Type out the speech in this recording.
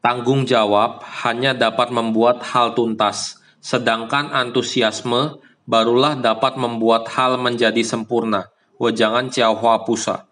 Tanggung jawab hanya dapat membuat hal tuntas, sedangkan antusiasme barulah dapat membuat hal menjadi sempurna. Wejangan Ciao Hua Pusa